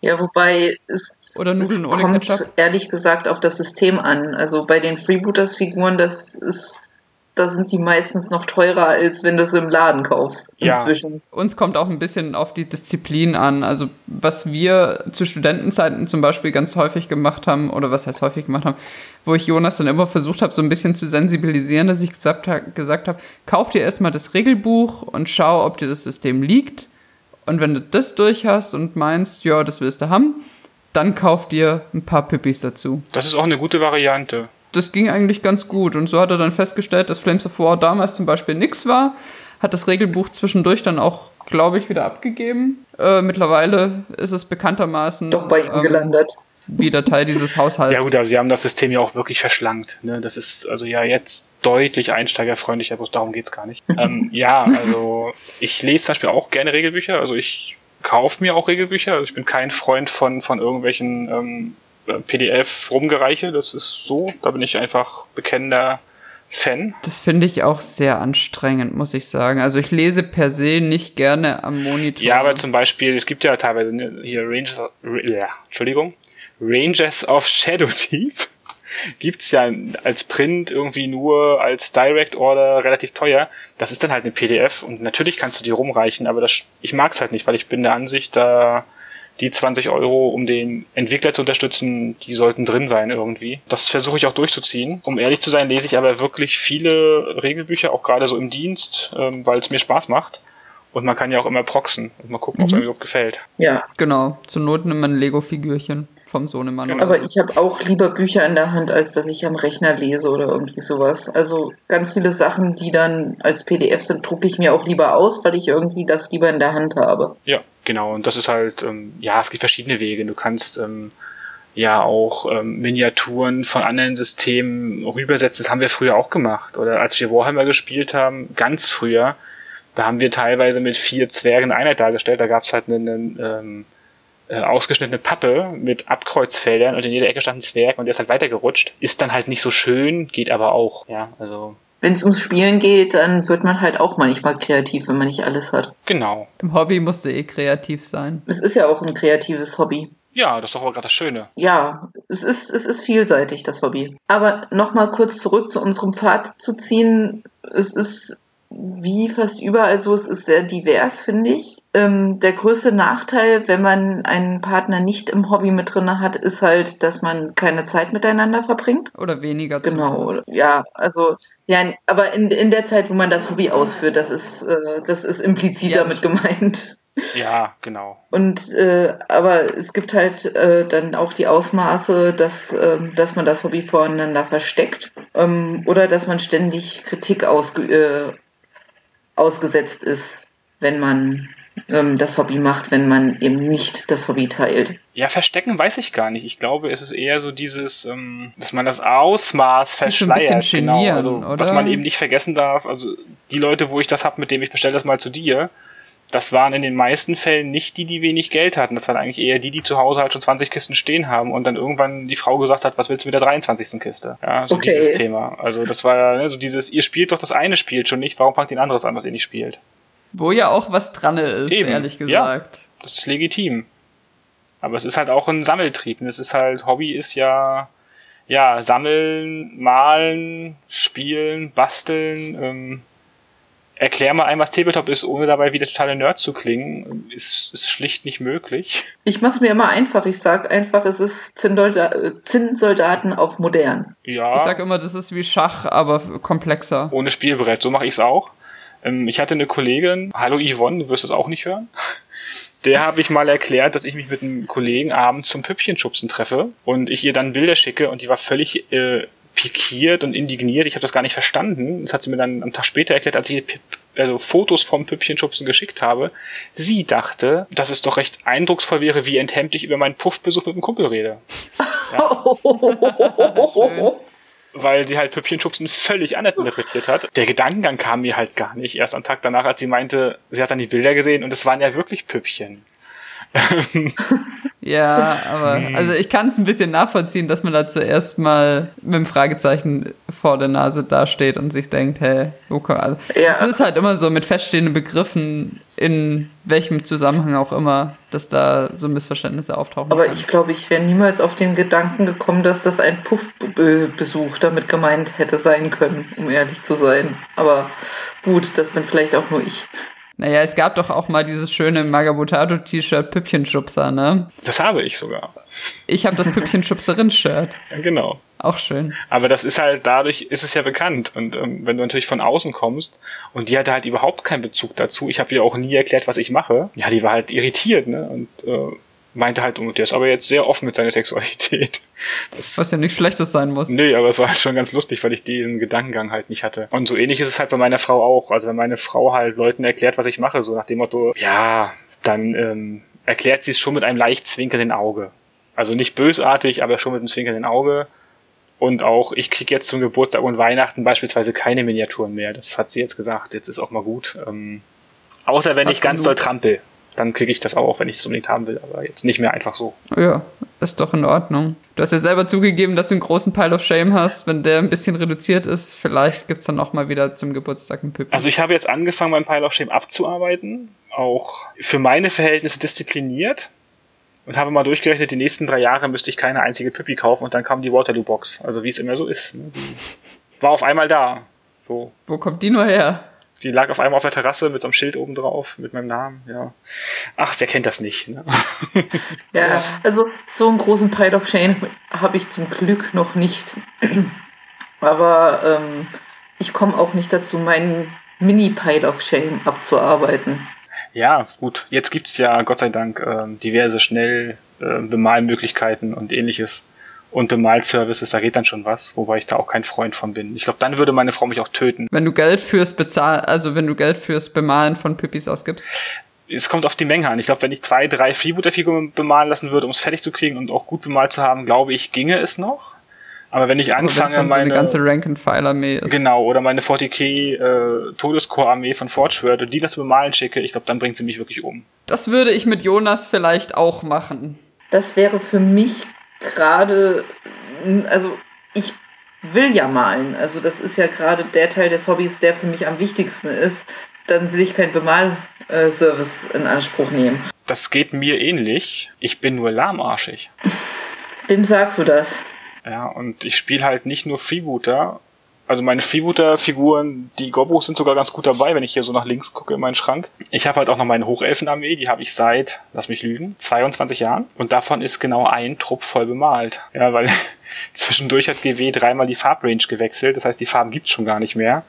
Ja, wobei es,
Oder Nudeln
es
ohne
kommt
Ketchup.
ehrlich gesagt auf das System an. Also bei den Freebooters-Figuren, das ist, da sind die meistens noch teurer, als wenn du sie im Laden kaufst.
Ja.
Inzwischen.
Uns kommt auch ein bisschen auf die Disziplin an. Also was wir zu Studentenzeiten zum Beispiel ganz häufig gemacht haben, oder was heißt häufig gemacht haben, wo ich Jonas dann immer versucht habe, so ein bisschen zu sensibilisieren, dass ich gesagt, gesagt habe, kauf dir erstmal das Regelbuch und schau, ob dir das System liegt. Und wenn du das durch hast und meinst, ja, das willst du haben, dann kauf dir ein paar Pippis dazu.
Das ist auch eine gute Variante.
Das ging eigentlich ganz gut. Und so hat er dann festgestellt, dass Flames of War damals zum Beispiel nix war. Hat das Regelbuch zwischendurch dann auch, glaube ich, wieder abgegeben. Äh, mittlerweile ist es bekanntermaßen
Doch bei ihm
ähm,
gelandet.
wieder Teil dieses Haushalts.
Ja gut, aber sie haben das System ja auch wirklich verschlankt. Ne? Das ist also ja jetzt deutlich einsteigerfreundlicher, bloß darum geht's gar nicht. ähm, ja, also ich lese zum Beispiel auch gerne Regelbücher. Also ich kaufe mir auch Regelbücher. Also ich bin kein Freund von, von irgendwelchen ähm, PDF-Rumgereiche. Das ist so. Da bin ich einfach bekennender Fan.
Das finde ich auch sehr anstrengend, muss ich sagen. Also ich lese per se nicht gerne am Monitor.
Ja, aber zum Beispiel, es gibt ja teilweise ne, hier Rangers, Ra- ja, Entschuldigung, Rangers of Shadow Thief gibt's ja als Print irgendwie nur als Direct Order relativ teuer. Das ist dann halt eine PDF und natürlich kannst du die rumreichen, aber das, ich mag's halt nicht, weil ich bin der Ansicht, da die 20 Euro, um den Entwickler zu unterstützen, die sollten drin sein irgendwie. Das versuche ich auch durchzuziehen. Um ehrlich zu sein, lese ich aber wirklich viele Regelbücher, auch gerade so im Dienst, ähm, weil es mir Spaß macht. Und man kann ja auch immer proxen und mal gucken, ob es einem überhaupt gefällt.
Ja.
Genau. Zur Not nimmt man ein Lego-Figürchen. vom Sohnemann.
Aber so. ich habe auch lieber Bücher in der Hand, als dass ich am Rechner lese oder irgendwie sowas. Also ganz viele Sachen, die dann als PDF sind, drucke ich mir auch lieber aus, weil ich irgendwie das lieber in der Hand habe.
Ja, genau. Und das ist halt, ähm, ja, es gibt verschiedene Wege. Du kannst ähm, ja auch ähm, Miniaturen von anderen Systemen rübersetzen. Das haben wir früher auch gemacht. Oder als wir Warhammer gespielt haben, ganz früher, da haben wir teilweise mit vier Zwergen eine Einheit dargestellt. Da gab es halt einen, einen ähm, äh, ausgeschnittene Pappe mit Abkreuzfeldern und in jeder Ecke stand ein Zwerg und der ist halt weitergerutscht. Ist dann halt nicht so schön, geht aber auch, ja, also.
Wenn es ums Spielen geht, dann wird man halt auch manchmal kreativ, wenn man nicht alles hat.
Genau.
Im Hobby musst du eh kreativ sein.
Es ist ja auch ein kreatives Hobby.
Ja, das ist doch aber gerade das Schöne.
Ja, es ist, es ist vielseitig, das Hobby. Aber nochmal kurz zurück zu unserem Pfad zu ziehen. Es ist wie fast überall so, es ist sehr divers, finde ich. Ähm, der größte Nachteil, wenn man einen Partner nicht im Hobby mit drin hat, ist halt, dass man keine Zeit miteinander verbringt.
Oder weniger
Genau, zumindest. ja, also ja, aber in, in der Zeit, wo man das Hobby ausführt, das ist, äh, das ist implizit ja, damit gemeint.
Ja, genau.
Und äh, aber es gibt halt äh, dann auch die Ausmaße, dass, äh, dass man das Hobby voreinander versteckt ähm, oder dass man ständig Kritik ausge äh, ausgesetzt ist, wenn man ähm, das Hobby macht, wenn man eben nicht das Hobby teilt.
Ja, verstecken weiß ich gar nicht. Ich glaube, es ist eher so dieses, ähm, dass man das Ausmaß verschleiert. Genau, also, oder? was man eben nicht vergessen darf. Also die Leute, wo ich das hab, mit dem ich bestelle das mal zu dir, das waren in den meisten Fällen nicht die, die wenig Geld hatten. Das waren eigentlich eher die, die zu Hause halt schon 20 Kisten stehen haben und dann irgendwann die Frau gesagt hat, was willst du mit der 23. Kiste? Ja, so okay. dieses Thema. Also das war ja ne, so dieses, ihr spielt doch das eine Spiel schon nicht, warum fangt ihr ein anderes an, was ihr nicht spielt?
Wo ja auch was dran ist, Eben. ehrlich gesagt. Ja,
das ist legitim. Aber es ist halt auch ein Sammeltrieb. Es ist halt, Hobby ist ja, ja, sammeln, malen, spielen, basteln, ähm, erklär mal einem, was Tabletop ist, ohne dabei wieder totale Nerd zu klingen, ist, ist schlicht nicht möglich.
Ich mach's mir immer einfach. Ich sag einfach, es ist Zinnsoldaten auf modern.
Ja. Ich sag immer, das ist wie Schach, aber komplexer.
Ohne Spielbrett. So mache ich's auch. Ähm, ich hatte eine Kollegin, hallo Yvonne, du wirst es auch nicht hören. Der habe ich mal erklärt, dass ich mich mit einem Kollegen abends zum Püppchenschubsen treffe und ich ihr dann Bilder schicke und die war völlig äh, pikiert und indigniert. Ich habe das gar nicht verstanden. Das hat sie mir dann am Tag später erklärt, als ich also Fotos vom Püppchenschubsen geschickt habe. Sie dachte, dass es doch recht eindrucksvoll wäre, wie enthemmt ich über meinen Puffbesuch mit einem Kumpel rede. Ja. Weil sie halt Püppchenschubsen völlig anders interpretiert hat. Der Gedankengang kam mir halt gar nicht. Erst am Tag danach, als sie meinte, sie hat dann die Bilder gesehen und es waren ja wirklich Püppchen.
Ja, aber also ich kann es ein bisschen nachvollziehen, dass man da zuerst mal mit dem Fragezeichen vor der Nase dasteht und sich denkt, hey, okay, also, ja. Es ist halt immer so mit feststehenden Begriffen, in welchem Zusammenhang auch immer, dass da so Missverständnisse auftauchen.
Aber kann. ich glaube, ich wäre niemals auf den Gedanken gekommen, dass das ein Puffbesuch damit gemeint hätte sein können, um ehrlich zu sein. Aber gut, das bin vielleicht auch nur ich.
Naja, es gab doch auch mal dieses schöne Magabotato-T-Shirt Püppchenschubser, ne?
Das habe ich sogar.
Ich habe das Püppchenschubserin-Shirt.
Ja, genau.
Auch schön.
Aber das ist halt, dadurch ist es ja bekannt. Und ähm, wenn du natürlich von außen kommst und die hatte halt überhaupt keinen Bezug dazu, ich habe ihr auch nie erklärt, was ich mache, ja, die war halt irritiert, ne? Und äh, meinte halt, und der ist aber jetzt sehr offen mit seiner Sexualität.
Das, Was ja nicht Schlechtes sein muss.
Nee, aber es war halt schon ganz lustig, weil ich den Gedankengang halt nicht hatte. Und so ähnlich ist es halt bei meiner Frau auch. Also wenn meine Frau halt Leuten erklärt, was ich mache, so nach dem Motto, ja, dann ähm, erklärt sie es schon mit einem leicht zwinkernden Auge. Also nicht bösartig, aber schon mit einem zwinkernden Auge. Und auch, ich krieg jetzt zum Geburtstag und Weihnachten beispielsweise keine Miniaturen mehr. Das hat sie jetzt gesagt. Jetzt ist auch mal gut. Ähm, außer wenn Ach, ich ganz doll trampel dann kriege ich das auch, wenn ich es unbedingt haben will, aber jetzt nicht mehr einfach so.
Ja, ist doch in Ordnung. Du hast ja selber zugegeben, dass du einen großen Pile of Shame hast. Wenn der ein bisschen reduziert ist, vielleicht gibt es dann auch mal wieder zum Geburtstag einen Püppi.
Also ich habe jetzt angefangen, meinen Pile of Shame abzuarbeiten. Auch für meine Verhältnisse diszipliniert. Und habe mal durchgerechnet, die nächsten drei Jahre müsste ich keine einzige Püppi kaufen und dann kam die Waterloo-Box. Also wie es immer so ist. Ne? War auf einmal da. So.
Wo kommt die nur her?
Die lag auf einmal auf der Terrasse mit so einem Schild oben drauf, mit meinem Namen, ja. Ach, wer kennt das nicht? Ne?
Ja, also so einen großen Pile of Shame habe ich zum Glück noch nicht. Aber ähm, ich komme auch nicht dazu, meinen Mini-Pile of Shame abzuarbeiten.
Ja, gut. Jetzt gibt's ja Gott sei Dank äh, diverse schnell äh, Bemalmöglichkeiten und ähnliches und Bemalservices, da geht dann schon was, wobei ich da auch kein Freund von bin. Ich glaube, dann würde meine Frau mich auch töten.
Wenn du Geld fürs Bezahl, also wenn du Geld fürs Bemalen von Püppis ausgibst.
Es kommt auf die Menge an. Ich glaube, wenn ich zwei, drei Freebooter-Figuren bemalen lassen würde, um es fertig zu kriegen und auch gut bemalt zu haben, glaube ich, ginge es noch. Aber wenn ich anfange,
dann
meine
so eine ganze Rank-and-File-Armee ist.
Genau, oder meine 40k äh, Todescore-Armee von Forgeworld und die das bemalen schicke, ich glaube, dann bringt sie mich wirklich um.
Das würde ich mit Jonas vielleicht auch machen.
Das wäre für mich gerade, also ich will ja malen. Also das ist ja gerade der Teil des Hobbys, der für mich am wichtigsten ist. Dann will ich keinen Bemalservice in Anspruch nehmen.
Das geht mir ähnlich. Ich bin nur lahmarschig.
Wem sagst du das?
Ja, und ich spiele halt nicht nur Freebooter. Also meine Freebooter-Figuren, die Gobos sind sogar ganz gut dabei, wenn ich hier so nach links gucke in meinen Schrank. Ich habe halt auch noch meine Hochelfenarmee, die habe ich seit, lass mich lügen, 22 Jahren. Und davon ist genau ein Trupp voll bemalt. Ja, weil zwischendurch hat GW dreimal die Farbrange gewechselt. Das heißt, die Farben gibt's schon gar nicht mehr.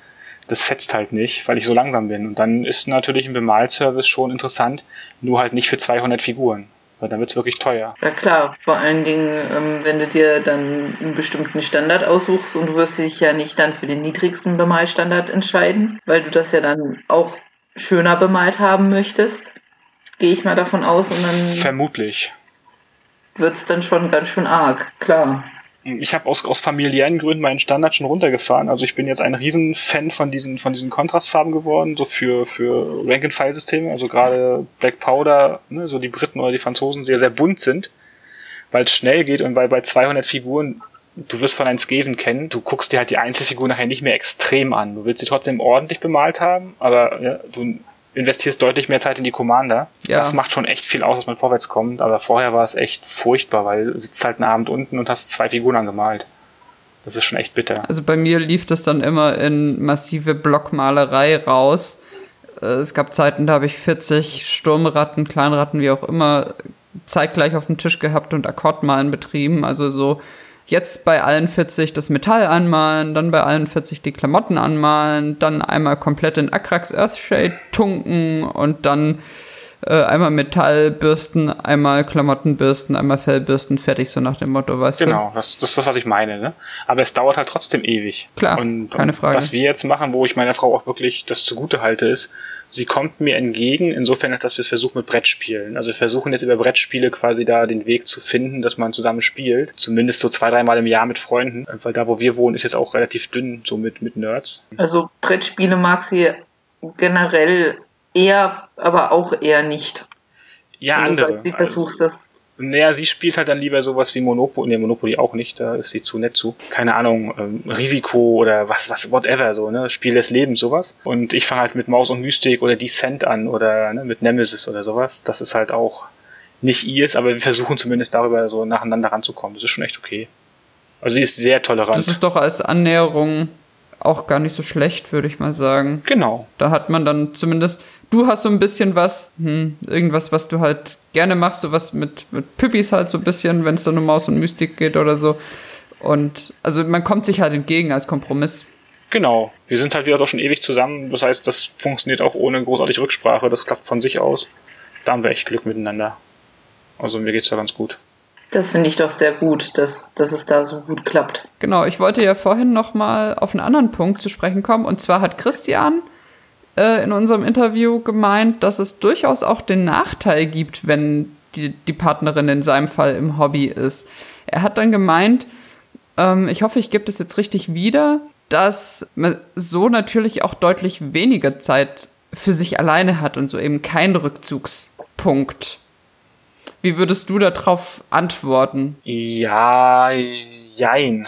Das fetzt halt nicht, weil ich so langsam bin. Und dann ist natürlich ein Bemalservice schon interessant, nur halt nicht für 200 Figuren weil dann wird's wirklich teuer.
Ja klar, vor allen Dingen, ähm, wenn du dir dann einen bestimmten Standard aussuchst und du wirst dich ja nicht dann für den niedrigsten Bemalstandard entscheiden, weil du das ja dann auch schöner bemalt haben möchtest, gehe ich mal davon aus. Und dann
Vermutlich.
wird's dann schon ganz schön arg, klar.
Ich habe aus, aus familiären Gründen meinen Standard schon runtergefahren. Also ich bin jetzt ein Riesenfan von diesen, von diesen Kontrastfarben geworden, so für, für Rank-and-File-Systeme. Also gerade Black Powder, ne, so die Briten oder die Franzosen sehr, sehr bunt sind, weil es schnell geht und weil bei 200 Figuren, du wirst von einem Skaven kennen, du guckst dir halt die Einzelfigur nachher nicht mehr extrem an. Du willst sie trotzdem ordentlich bemalt haben, aber ja, du investierst deutlich mehr Zeit in die Commander.
Ja.
Das macht schon echt viel aus, dass man vorwärts kommt. Aber vorher war es echt furchtbar, weil du sitzt halt einen Abend unten und hast zwei Figuren angemalt. Das ist schon echt bitter.
Also bei mir lief das dann immer in massive Blockmalerei raus. Äh, Es gab Zeiten, da habe ich 40 Sturmratten, Kleinratten, wie auch immer, zeitgleich auf dem Tisch gehabt und Akkordmalen betrieben. Also so jetzt bei allen 40 das Metall anmalen, dann bei allen 40 die Klamotten anmalen, dann einmal komplett in Akrax Earthshade tunken und dann äh, einmal Metall bürsten, einmal Klamotten bürsten, einmal Fell bürsten, fertig, so nach dem Motto, weißt du?
Genau, das, das ist das, was ich meine. Ne? Aber es dauert halt trotzdem ewig.
Klar,
und,
keine
und
Frage.
Was wir jetzt machen, wo ich meiner Frau auch wirklich das zugute halte, ist, sie kommt mir entgegen, insofern, dass wir es versuchen mit Brettspielen. Also wir versuchen jetzt über Brettspiele quasi da den Weg zu finden, dass man zusammen spielt. Zumindest so zwei, dreimal im Jahr mit Freunden. Weil da, wo wir wohnen, ist jetzt auch relativ dünn, so mit, mit Nerds.
Also Brettspiele mag sie generell eher, aber auch eher nicht.
Ja,
Wenn du
andere.
sie
Also-
versuchst das.
Naja, sie spielt halt dann lieber sowas wie Monopoly, nee, Monopoly auch nicht, da ist sie zu nett zu. Keine Ahnung, ähm, Risiko oder was, was, whatever, so, ne, Spiel des Lebens, sowas. Und ich fange halt mit Maus und Mystik oder Descent an oder ne, mit Nemesis oder sowas. Das ist halt auch nicht ihrs, aber wir versuchen zumindest darüber so nacheinander ranzukommen. Das ist schon echt okay. Also sie ist sehr tolerant.
Das ist doch als Annäherung auch gar nicht so schlecht, würde ich mal sagen.
genau.
Da hat man dann zumindest, du hast so ein bisschen was, hm, irgendwas, was du halt gerne machst, so was mit, mit Püppis halt so ein bisschen, wenn es dann um Maus und Mystik geht oder so. Und also man kommt sich halt entgegen als Kompromiss.
Genau. Wir sind halt wieder doch schon ewig zusammen. Das heißt, das funktioniert auch ohne großartige Rücksprache. Das klappt von sich aus. Da haben wir echt Glück miteinander. Also mir geht's ja ganz gut.
Das finde ich doch sehr gut, dass, dass es da so gut klappt.
Genau, ich wollte ja vorhin noch mal auf einen anderen Punkt zu sprechen kommen. Und zwar hat Christian äh, in unserem Interview gemeint, dass es durchaus auch den Nachteil gibt, wenn die, die Partnerin in seinem Fall im Hobby ist. Er hat dann gemeint, ähm, ich hoffe, ich gebe das jetzt richtig wieder, dass man so natürlich auch deutlich weniger Zeit für sich alleine hat und so eben keinen Rückzugspunkt. Wie würdest du darauf antworten?
Ja, jein.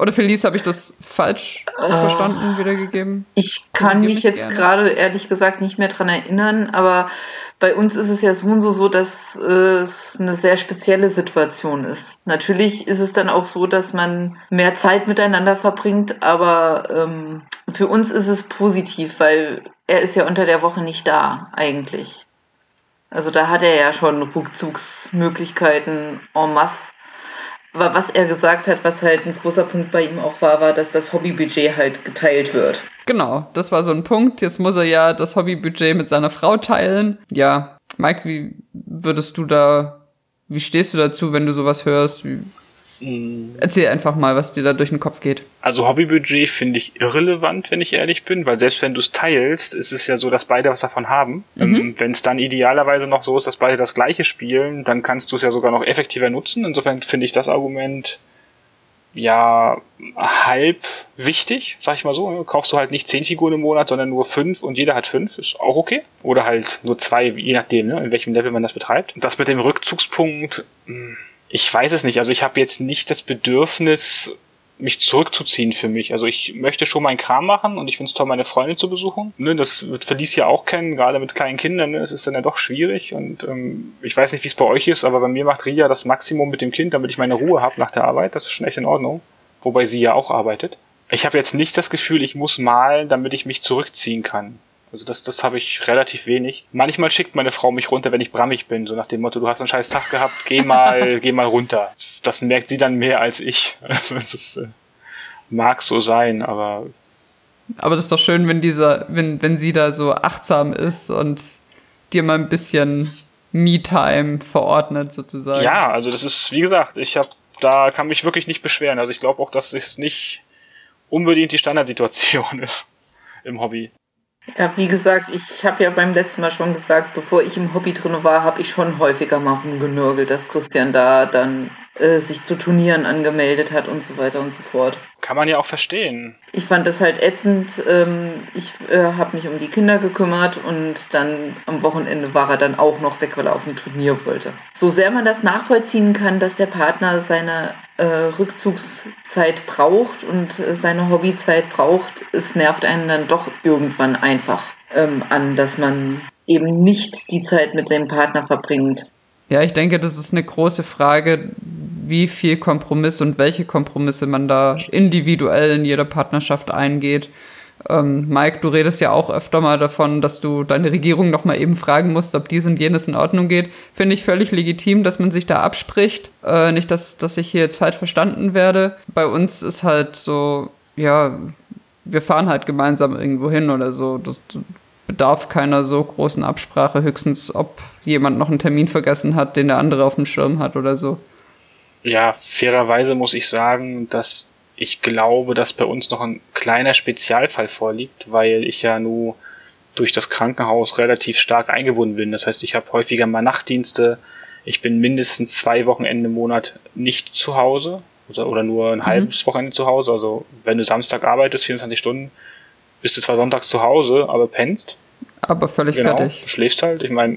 Oder Felice, habe ich das falsch verstanden, wiedergegeben?
Ich kann mich
mich
jetzt
gerne.
gerade ehrlich gesagt nicht mehr dran erinnern, aber bei uns ist es ja so und so so, dass äh, es eine sehr spezielle Situation ist. Natürlich ist es dann auch so, dass man mehr Zeit miteinander verbringt, aber ähm, für uns ist es positiv, weil er ist ja unter der Woche nicht da eigentlich. Also da hat er ja schon Rückzugsmöglichkeiten en masse. Aber was er gesagt hat, was halt ein großer Punkt bei ihm auch war, war, dass das Hobbybudget halt geteilt wird.
Genau, das war so ein Punkt. Jetzt muss er ja das Hobbybudget mit seiner Frau teilen. Ja, Mike, wie würdest du da Wie stehst du dazu, wenn du sowas hörst? Wie. Erzähl einfach mal, was dir da durch den Kopf geht.
Also Hobbybudget finde ich irrelevant, wenn ich ehrlich bin, weil selbst wenn du es teilst, ist es ja so, dass beide was davon haben. Ähm, wenn es dann idealerweise noch so ist, dass beide das gleiche spielen, dann kannst du es ja sogar noch effektiver nutzen. Insofern finde ich das Argument ja halb wichtig, sag ich mal so. Kaufst du halt nicht zehn Figuren im Monat, sondern nur fünf und jeder hat fünf, ist auch okay. Oder halt nur zwei, je nachdem, ne, in welchem Level man das betreibt. Und das mit dem Rückzugspunkt, mh, ich weiß es nicht. Also ich habe jetzt nicht das Bedürfnis, mich zurückzuziehen für mich. Also ich möchte schon meinen Kram machen und ich finde es toll, meine Freunde zu besuchen. Ne, das wird Felice ja auch kennen, gerade mit kleinen Kindern. Ne, es ist dann ja doch schwierig und ähm, ich weiß nicht, wie es bei euch ist, aber bei mir macht Ria das Maximum mit dem Kind, damit ich meine Ruhe habe nach der Arbeit. Das ist schon echt in Ordnung. Wobei sie ja auch arbeitet. Ich habe jetzt nicht das Gefühl, ich muss malen, damit ich mich zurückziehen kann. Also das, das habe ich relativ wenig. Manchmal schickt meine Frau mich runter, wenn ich brammig bin, so nach dem Motto, du hast einen scheiß Tag gehabt, geh mal, geh mal runter. Das merkt sie dann mehr als ich. Also das äh, mag so sein, aber
Aber das ist doch schön, wenn dieser, wenn, wenn sie da so achtsam ist und dir mal ein bisschen Me-Time verordnet, sozusagen.
ja, also das ist, wie gesagt, ich habe, da kann mich wirklich nicht beschweren. Also ich glaube auch, dass es nicht unbedingt die Standardsituation ist im Hobby.
Ja, wie gesagt, ich habe ja beim letzten Mal schon gesagt, bevor ich im Hobby drin war, habe ich schon häufiger mal rumgenörgelt, dass Christian da dann äh, sich zu Turnieren angemeldet hat und so weiter und so fort.
Kann man ja auch verstehen.
Ich fand das halt ätzend. Ähm, ich äh, habe mich um die Kinder gekümmert und dann am Wochenende war er dann auch noch weg, weil er auf ein Turnier wollte. So sehr man das nachvollziehen kann, dass der Partner seine äh, Rückzugszeit braucht und äh, seine Hobbyzeit braucht, es nervt einen dann doch irgendwann einfach ähm, an, dass man eben nicht die Zeit mit seinem Partner verbringt.
Ja, ich denke, das ist eine große Frage, wie viel Kompromiss und welche Kompromisse man da individuell in jeder Partnerschaft eingeht. Ähm, Mike, du redest ja auch öfter mal davon, dass du deine Regierung noch mal eben fragen musst, ob dies und jenes in Ordnung geht. Finde ich völlig legitim, dass man sich da abspricht. Äh, nicht, dass, dass ich hier jetzt falsch verstanden werde. Bei uns ist halt so, ja, wir fahren halt gemeinsam irgendwo hin oder so. Das bedarf keiner so großen Absprache, höchstens ob jemand noch einen Termin vergessen hat, den der andere auf dem Schirm hat oder so.
Ja, fairerweise muss ich sagen, dass ich glaube, dass bei uns noch ein kleiner Spezialfall vorliegt, weil ich ja nur durch das Krankenhaus relativ stark eingebunden bin. Das heißt, ich habe häufiger mal Nachtdienste. Ich bin mindestens zwei Wochenende im Monat nicht zu Hause oder, oder nur ein halbes Wochenende zu Hause. Also wenn du Samstag arbeitest, 24 Stunden, bist du zwar sonntags zu Hause, aber pennst.
Aber völlig
Genau,
fertig.
du schläfst halt. Ich meine,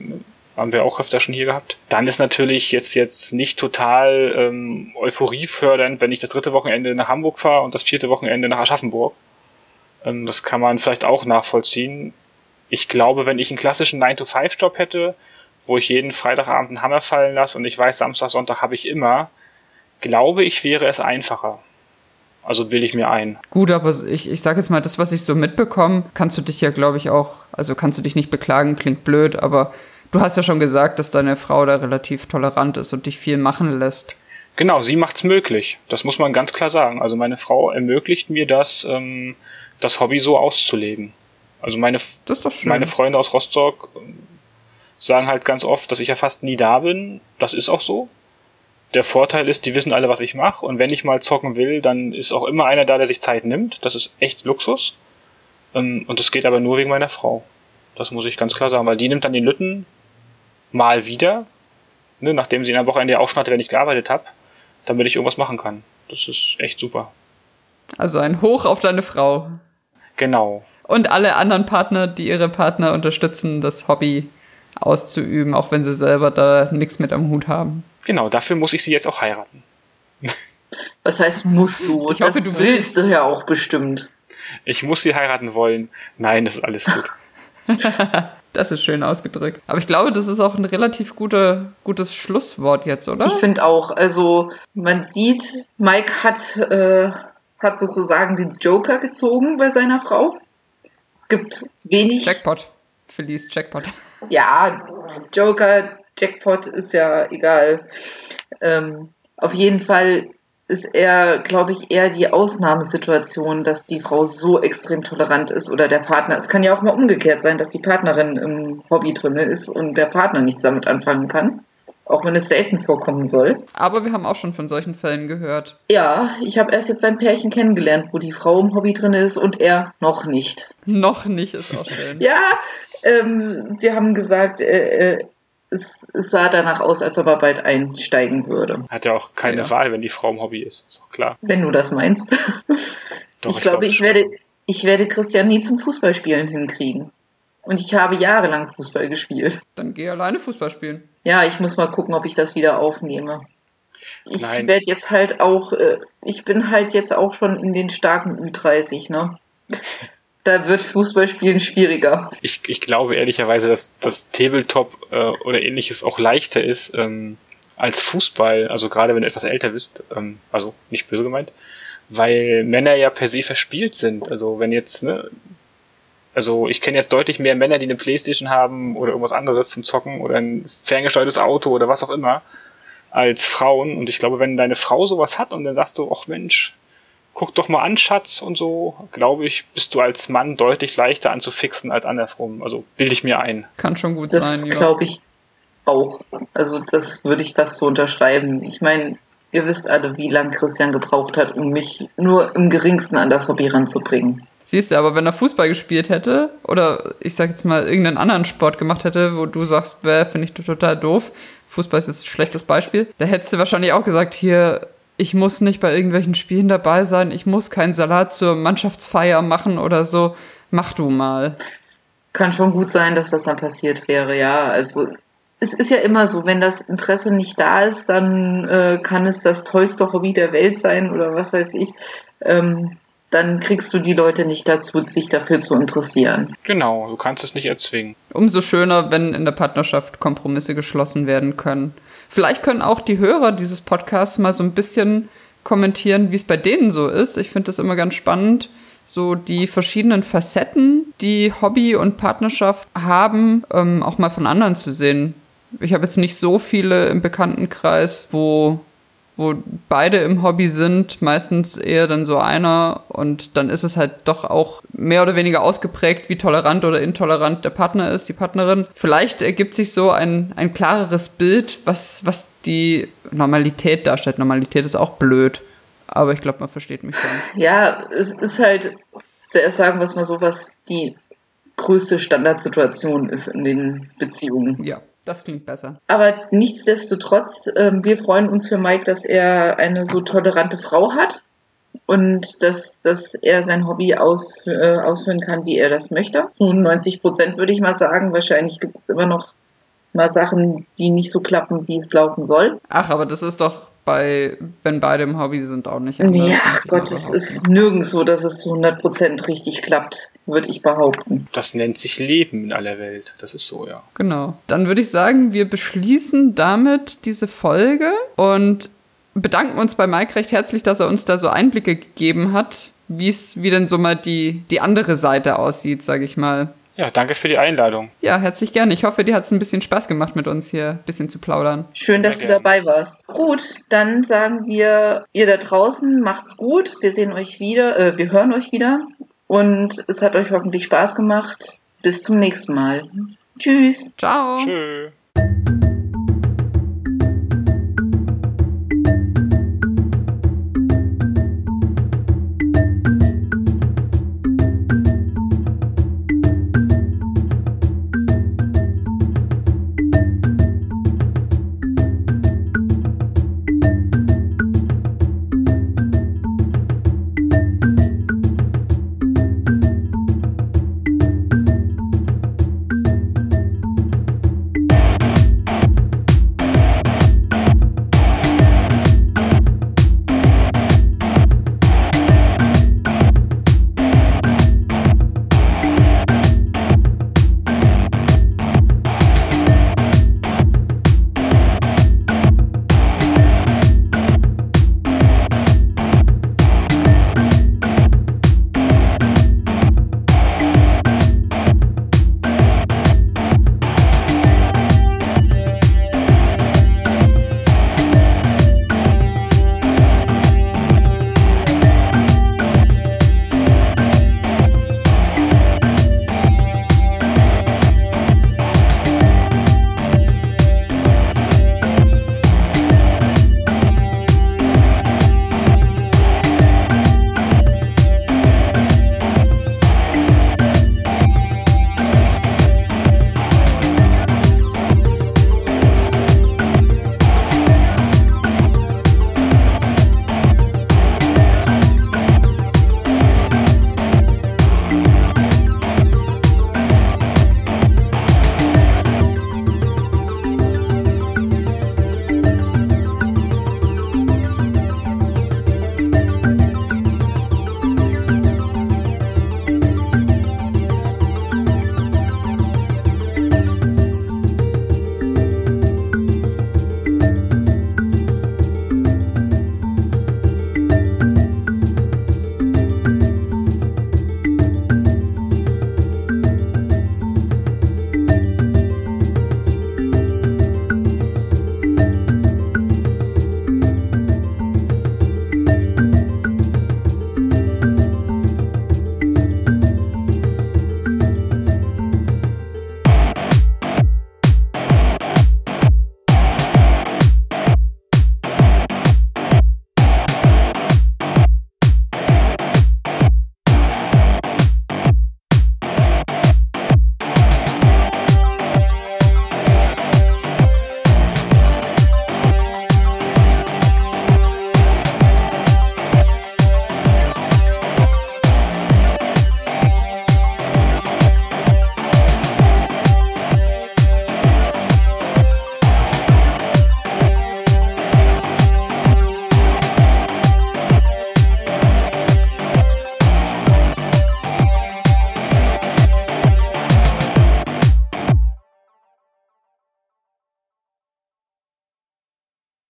haben wir auch öfter schon hier gehabt. Dann ist natürlich jetzt jetzt nicht total ähm, euphoriefördernd, wenn ich das dritte Wochenende nach Hamburg fahre und das vierte Wochenende nach Aschaffenburg. Ähm, das kann man vielleicht auch nachvollziehen. Ich glaube, wenn ich einen klassischen 9-to-5-Job hätte, wo ich jeden Freitagabend einen Hammer fallen lasse und ich weiß, Samstag, Sonntag habe ich immer, glaube ich, wäre es einfacher. Also bilde ich mir ein.
Gut, aber ich, ich sage jetzt mal, das, was ich so mitbekomme, kannst du dich ja, glaube ich, auch, also kannst du dich nicht beklagen, klingt blöd, aber du hast ja schon gesagt, dass deine Frau da relativ tolerant ist und dich viel machen lässt.
Genau, sie macht's möglich. Das muss man ganz klar sagen. Also meine Frau ermöglicht mir das, ähm, das Hobby so auszuleben. Also meine, meine Freunde aus Rostock sagen halt ganz oft, dass ich ja fast nie da bin. Das ist auch so. Der Vorteil ist, die wissen alle, was ich mache. Und wenn ich mal zocken will, dann ist auch immer einer da, der sich Zeit nimmt. Das ist echt Luxus. Ähm, Und das geht aber nur wegen meiner Frau. Das muss ich ganz klar sagen, weil die nimmt dann den Lütten mal wieder, ne, nachdem sie in der Wochenende auch schon hatte, wenn ich gearbeitet habe, damit ich irgendwas machen kann. Das ist echt super.
Also ein Hoch auf deine Frau.
Genau.
Und alle anderen Partner, die ihre Partner unterstützen, das Hobby auszuüben, auch wenn sie selber da nichts mit am Hut haben.
Genau, dafür muss ich sie jetzt auch heiraten.
Was heißt musst du?
Ich hoffe,
das
du willst
du ja auch bestimmt.
Ich muss sie heiraten wollen. Nein, das ist alles gut.
Das ist schön ausgedrückt. Aber ich glaube, das ist auch ein relativ gute, gutes Schlusswort jetzt, oder?
Ich finde auch, also man sieht, Mike hat, äh, hat sozusagen den Joker gezogen bei seiner Frau. Es gibt wenig.
Jackpot. Felice Jackpot.
Ja, Joker, Jackpot ist ja egal. Ähm, auf jeden Fall ist er, glaube ich, eher die Ausnahmesituation, dass die Frau so extrem tolerant ist oder der Partner. Es kann ja auch mal umgekehrt sein, dass die Partnerin im Hobby drin ist und der Partner nichts damit anfangen kann. Auch wenn es selten vorkommen soll.
Aber wir haben auch schon von solchen Fällen gehört.
Ja, ich habe erst jetzt ein Pärchen kennengelernt, wo die Frau im Hobby drin ist und er noch nicht.
Noch nicht ist auch schön.
Ja, ähm, sie haben gesagt, äh, äh, es, es, sah danach aus, als ob er bald einsteigen würde.
Hat ja auch keine ja. Wahl, wenn die Frau im Hobby ist. Ist doch klar.
Wenn du das meinst. Doch, ich, ich glaube, ich werde, ich werde Christian nie zum Fußballspielen hinkriegen. Und ich habe jahrelang Fußball gespielt.
Dann geh alleine Fußball spielen.
Ja, ich muss mal gucken, ob ich das wieder aufnehme. Ich werde jetzt halt auch, äh, ich bin halt jetzt auch schon in den starken Ü30, ne? da wird Fußballspielen schwieriger.
Ich, ich glaube ehrlicherweise, dass das Tabletop äh, oder ähnliches auch leichter ist ähm, als Fußball, also gerade wenn du etwas älter bist, ähm, also nicht böse gemeint, weil Männer ja per se verspielt sind. Also wenn jetzt, ne, also ich kenne jetzt deutlich mehr Männer, die eine Playstation haben oder irgendwas anderes zum Zocken oder ein ferngesteuertes Auto oder was auch immer, als Frauen. Und ich glaube, wenn deine Frau sowas hat und dann sagst du, ach Mensch, guck doch mal an, Schatz und so, glaube ich, bist du als Mann deutlich leichter anzufixen als andersrum. Also bilde ich mir ein.
Kann schon gut
das
sein,
ja. glaube ich auch. Also das würde ich fast so unterschreiben. Ich meine, ihr wisst alle, wie lange Christian gebraucht hat, um mich nur im geringsten an das Hobby ranzubringen.
Siehst du, aber wenn er Fußball gespielt hätte oder ich sag jetzt mal irgendeinen anderen Sport gemacht hätte, wo du sagst, finde ich total doof, Fußball ist jetzt ein schlechtes Beispiel, da hättest du wahrscheinlich auch gesagt, hier, ich muss nicht bei irgendwelchen Spielen dabei sein, ich muss keinen Salat zur Mannschaftsfeier machen oder so, mach du mal.
Kann schon gut sein, dass das dann passiert wäre, ja. Also es ist ja immer so, wenn das Interesse nicht da ist, dann äh, kann es das tollste Hobby der Welt sein oder was weiß ich. Ähm, dann kriegst du die Leute nicht dazu, sich dafür zu interessieren.
Genau, du kannst es nicht erzwingen.
Umso schöner, wenn in der Partnerschaft Kompromisse geschlossen werden können. Vielleicht können auch die Hörer dieses Podcasts mal so ein bisschen kommentieren, wie es bei denen so ist. Ich finde das immer ganz spannend, so die verschiedenen Facetten, die Hobby und Partnerschaft haben, ähm, auch mal von anderen zu sehen. Ich habe jetzt nicht so viele im Bekanntenkreis, wo wo beide im Hobby sind, meistens eher dann so einer und dann ist es halt doch auch mehr oder weniger ausgeprägt, wie tolerant oder intolerant der Partner ist, die Partnerin. Vielleicht ergibt sich so ein, ein klareres Bild, was, was die Normalität darstellt. Normalität ist auch blöd, aber ich glaube, man versteht mich schon.
Ja, es ist halt, zuerst sagen wir es mal so, was die größte Standardsituation ist in den Beziehungen.
Ja. Das klingt besser.
Aber nichtsdestotrotz, äh, wir freuen uns für Mike, dass er eine so tolerante Frau hat und dass, dass er sein Hobby aus, äh, ausführen kann, wie er das möchte. 90 Prozent würde ich mal sagen. Wahrscheinlich gibt es immer noch mal Sachen, die nicht so klappen, wie es laufen soll.
Ach, aber das ist doch bei, wenn beide im Hobby sind, auch nicht
anders. Ja, ach Gott, es ist nirgends so, dass es zu 100% richtig klappt, würde ich behaupten.
Das nennt sich Leben in aller Welt. Das ist so, ja.
Genau. Dann würde ich sagen, wir beschließen damit diese Folge und bedanken uns bei Mike recht herzlich, dass er uns da so Einblicke gegeben hat, wie es, wie denn so mal die, die andere Seite aussieht, sage ich mal.
Ja, danke für die Einladung.
Ja, herzlich gerne. Ich hoffe, dir hat es ein bisschen Spaß gemacht, mit uns hier ein bisschen zu plaudern.
Schön, dass Sehr du gern. dabei warst. Gut, dann sagen wir, ihr da draußen, macht's gut. Wir sehen euch wieder, äh, wir hören euch wieder. Und es hat euch hoffentlich Spaß gemacht. Bis zum nächsten Mal. Tschüss.
Ciao.
Tschüss.